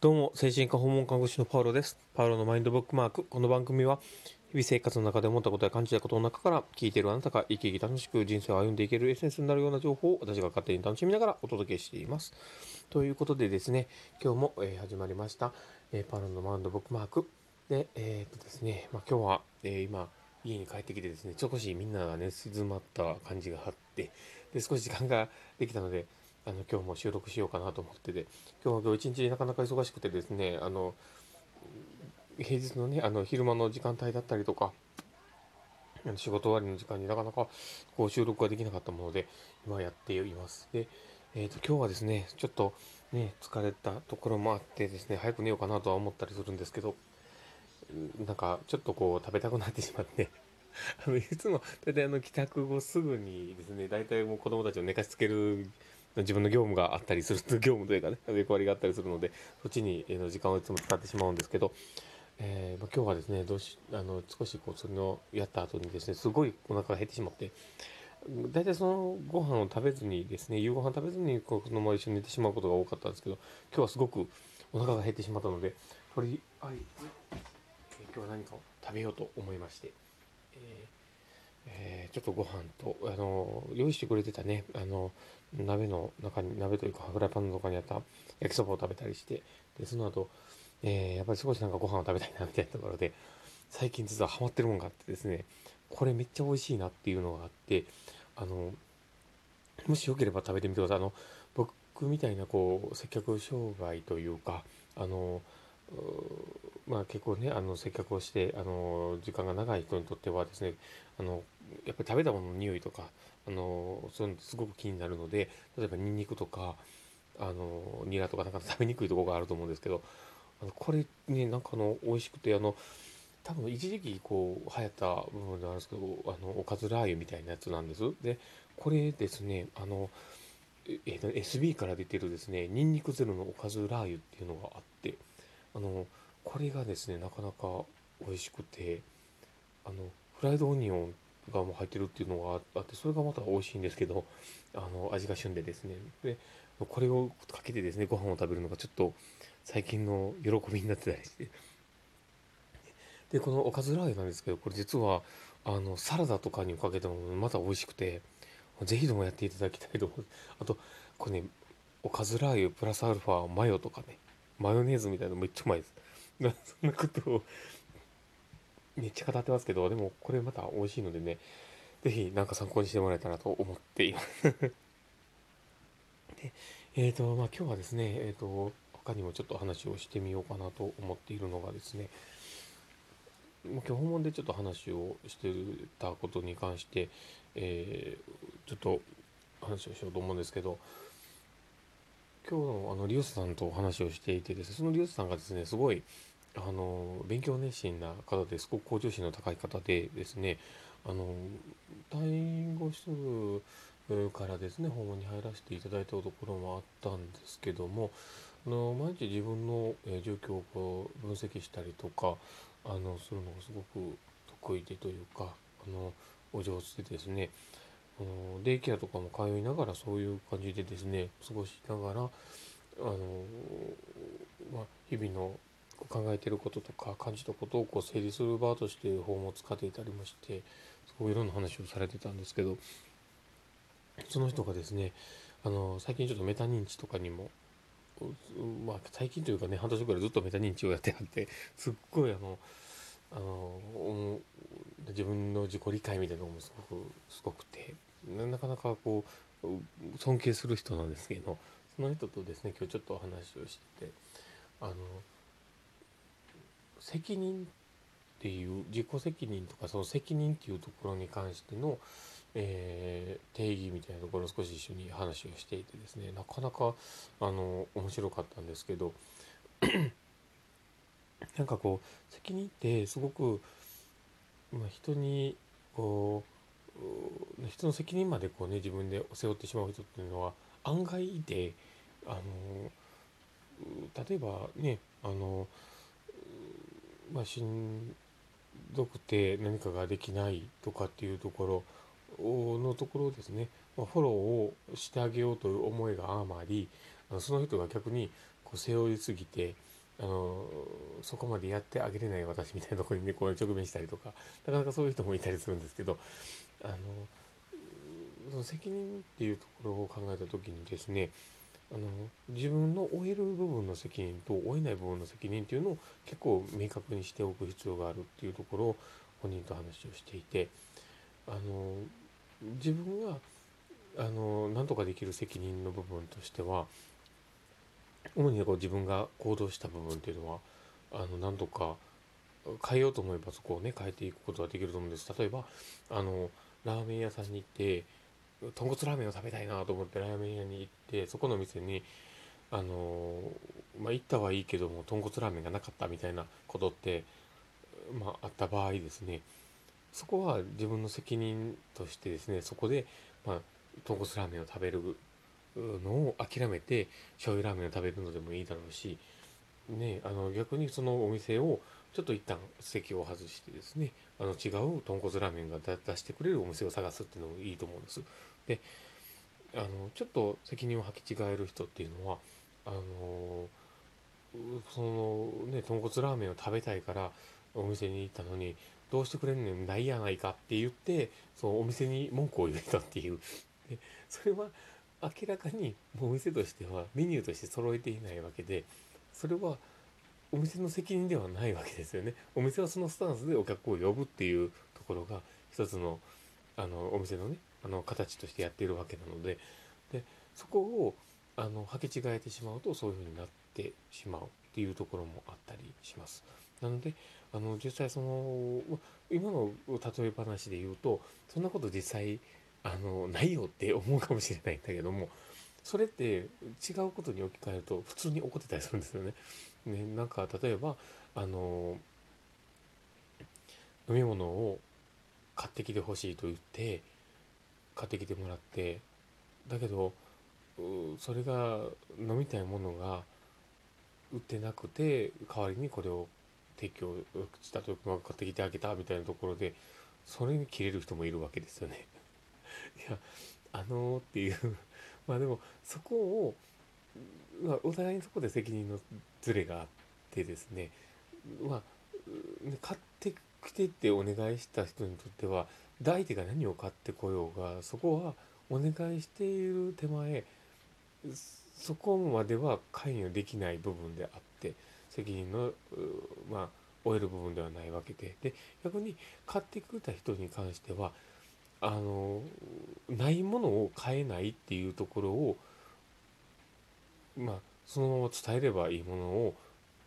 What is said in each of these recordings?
どうも、精神科訪問看護師のパウロです。パウロのマインドブックマーク。この番組は、日々生活の中で思ったことや感じたことの中から、聞いているあなたが生き生き楽しく人生を歩んでいけるエッセンスになるような情報を私が勝手に楽しみながらお届けしています。ということでですね、今日も、えー始まりました、えーパウロのマインドブックマーク。で、えーっとですね、まあ、今日は、え今、家に帰ってきてですね、少しみんながね、静まった感じがあって、で、少し時間ができたので、あの、今日も収録しようかなと思ってて、今日は今日一日なかなか忙しくてですね、あの、平日のね、あの、昼間の時間帯だったりとか、仕事終わりの時間になかなかこう収録ができなかったもので、今やっています。で、えっ、と、今日はですね、ちょっとね、疲れたところもあってですね、早く寝ようかなとは思ったりするんですけど、なんか、ちょっとこう、食べたくなってしまって、あの、いつも、大体あの、帰宅後すぐにですね、大体もう子供たちを寝かしつける自分の業務があったりする、業務というかね、役割があったりするので、そっちに、時間をいつも使ってしまうんですけど、えーまあ、今日はですね、どうし、あの、少しこう、それをやった後にですね、すごいお腹が減ってしまって、大体そのご飯を食べずにですね、夕ご飯食べずにこのまま一緒に寝てしまうことが多かったんですけど、今日はすごくお腹が減ってしまったので、とりあえず、今日は何かを食べようと思いまして、えーえーちょっとご飯と、あの、用意してくれてたね、あの、鍋の中に、鍋というか、フライパンの中にあった焼きそばを食べたりして、で、その後、えーやっぱり少しなんかご飯を食べたいな、みたいなところで、最近実はハマってるものがあってですね、これめっちゃ美味しいなっていうのがあって、あの、もしよければ食べてみてください。あの、僕みたいなこう、接客障害というか、あの、まあ結構ね、あの、接客をして、あの、時間が長い人にとってはですね、あの、やっぱり食べたものの匂いとか、あの、そういうのすごく気になるので、例えばニンニクとか、あの、ニラとかなんか食べにくいとこがあると思うんですけど、あの、これね、なんかあの、美味しくて、あの、多分一時期こう流行った部分ではあるんですけど、あの、おかずラー油みたいなやつなんです。で、これですね、あの、ええーと SB から出てるですね、ニンニクゼロのおかずラー油っていうのがあって、あの、これがですね、なかなか美味しくて、あの、フライドオニオンがもう入ってるっていうのがあって、それがまた美味しいんですけど、あの、味が旬でですね。で、これをかけてですね、ご飯を食べるのがちょっと最近の喜びになってたりして。で、このおかずラー油なんですけど、これ実は、あの、サラダとかにかけてもまた美味しくて、ぜひともやっていただきたいと思う。あと、これね、おかずラー油プラスアルファマヨとかね、マヨネーズみたいなのめっちゃうまいです。そんなことを、めっちゃ語ってますけど、でもこれまた美味しいのでね、ぜひなんか参考にしてもらえたらと思っています。で、えっ、と、まあ今日はですね、えっ、と、他にもちょっと話をしてみようかなと思っているのがですね、今日訪問でちょっと話をしてたことに関して、えーちょっと話をしようと思うんですけど、今日のあのリオスさんとお話をしていてですね、そのリオスさんがですね、すごい、あの、勉強熱心な方ですごく向上心の高い方でですね、あの、退院後すぐからですね、訪問に入らせていただいたところもあったんですけども、あの、毎日自分の、え状況をこう分析したりとか、あの、するのがすごく得意でというか、あの、お上手でですね、あのデイケアとかも通いながらそういう感じでですね、過ごしながら、あの、まあ、日々の考えてることとか感じたことをこう整理する場として本を使っていたりまして、すごいいろんな話をされてたんですけど、その人がですね、あの、最近ちょっとメタ認知とかにも、まあ、最近というかね、半年くらいずっとメタ認知をやってあって、すっごいあの、あの、自分の自己理解みたいなのもすごく、すごくて、なかなかこう、尊敬する人なんですけど、その人とですね、今日ちょっとお話をしてて、あの、責任っていう、自己責任とかその責任っていうところに関しての、えー定義みたいなところを少し一緒に話をしていてですね、なかなか、あの、面白かったんですけど、なんかこう、責任ってすごく、まあ、人に、こ、う人の責任までこうね、自分で背負ってしまう人っていうのは案外いて、あの、例えばね、あの、まあ、しんどくて何かができないとかっていうところのところですね、まあ、フォローをしてあげようという思いがあまり、あのその人が逆にこう背負いすぎてあのそこまでやってあげれない私みたいなところにねこう直面したりとかなかなかそういう人もいたりするんですけどあのその責任っていうところを考えた時にですねあの自分の負える部分の責任と負えない部分の責任っていうのを結構明確にしておく必要があるっていうところを本人と話をしていてあの自分があの何とかできる責任の部分としては主にこう自分が行動した部分っていうのはあの何とか変えようと思えばそこをね変えていくことができると思うんです。例えばあのラーメン屋さんに行って豚骨ラーメンを食べたいなと思ってラーメン屋に行ってそこの店にあのまあ行ったはいいけども豚骨ラーメンがなかったみたいなことってまああった場合ですねそこは自分の責任としてですねそこでまあ豚骨ラーメンを食べるのを諦めて醤油ラーメンを食べるのでもいいだろうしねあの逆にそのお店をちょっと一旦席を外してですねあの違う豚骨ラーメンが出してくれるお店を探すっていうのもいいと思うんです。であのちょっと責任を履き違える人っていうのはあのそのね豚骨ラーメンを食べたいからお店に行ったのにどうしてくれんねんないやないかって言ってそのお店に文句を言えたっていうでそれは明らかにお店としてはメニューとして揃えていないわけでそれはお店の責任ではないわけですよねお店はそのスタンスでお客を呼ぶっていうところが一つのあのお店のねあの形としてやっているわけなのででそこをあの履き違えてしまうとそういうふうになってしまうっていうところもあったりします。なのであの実際その今の例え話で言うとそんなこと実際あのないよって思うかもしれないんだけどもそれって違うことに置き換えると普通に怒ってたりするんですよね。ねなんか例えばあの飲み物を買ってきてほしいと言って買ってきてもらってだけどそれが飲みたいものが売ってなくて代わりにこれを提供したと買ってきてあげたみたいなところでそれに切れる人もいるわけですよね。いやあのー、っていうまあでもそこを、まあ、お互いにそこで責任のズレがあってですねまあ買ってきてってお願いした人にとっては相手が何を買ってこようがそこはお願いしている手前そこまでは関与できない部分であって責任のまあ負える部分ではないわけで。で逆に買ってくれた人に関してはあのないものを買えないっていうところをまあそのまま伝えればいいものを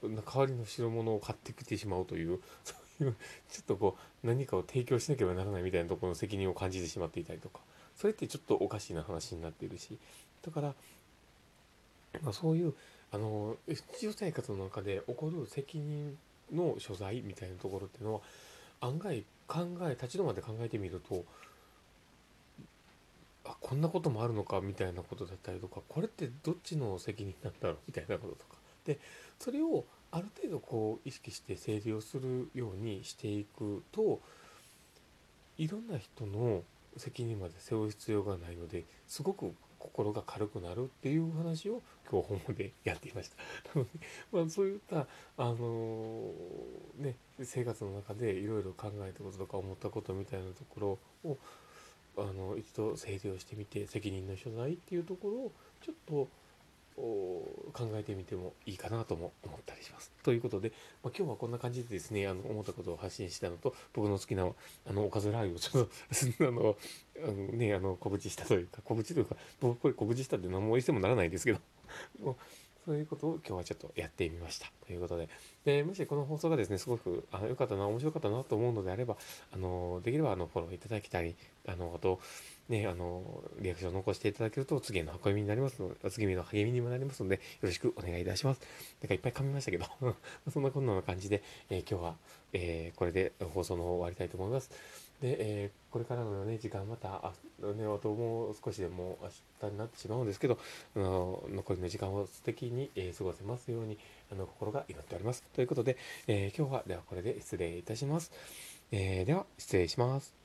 代わりの代物を買ってきてしまうという そういうちょっとこう何かを提供しなければならないみたいなところの責任を感じてしまっていたりとか。それってちょっとおかしいな話になっているし。だから、まあ、そういうあの日常生活の中で起こる責任の所在みたいなところっていうのは案外考え立ち止まって考えてみるとこんなこともあるのかみたいなことだったりとかこれってどっちの責任なんだろうみたいなこととかでそれをある程度こう意識して整理をするようにしていくといろんな人の責任まで背負う必要がないのですごく心が軽くなるっていう話を今日本でやっていました。なので、まあ、そういったあのー、ね生活の中でいろいろ考えたこととか思ったことみたいなところをあの一度整理をしてみて責任の所在っていうところをちょっと考えてみてもいいかなとも思ったりします。ということで、まあ、今日はこんな感じでですね、あの思ったことを発信したのと、僕の好きなあのおかずラー油をちょっと あの、あのね、あの告知したというか、告知というか、僕これ告知したって何もしてもならないですけど、そういうことを今日はちょっとやってみました。ということで、でもしこの放送がですね、すごくあ良かったな、面白かったなと思うのであれば、あのできればあのフォローいただきたい、あの、あと、ね、あの、リアクションを残していただけると、次への運びになりますので、次への励みにもなりますので、よろしくお願いいたします。なんかいっぱい噛みましたけど そんなこんな感じで、えー、今日は、えー、これで放送の方終わりたいと思います。で、えー、これからのね、時間また、あね、あともう少しでも明日になってしまうんですけど、あの残りの時間を素敵に、え、過ごせますように、あの、心が祈っております。ということで、え、今日は、ではこれで失礼いたします。え、では、失礼します。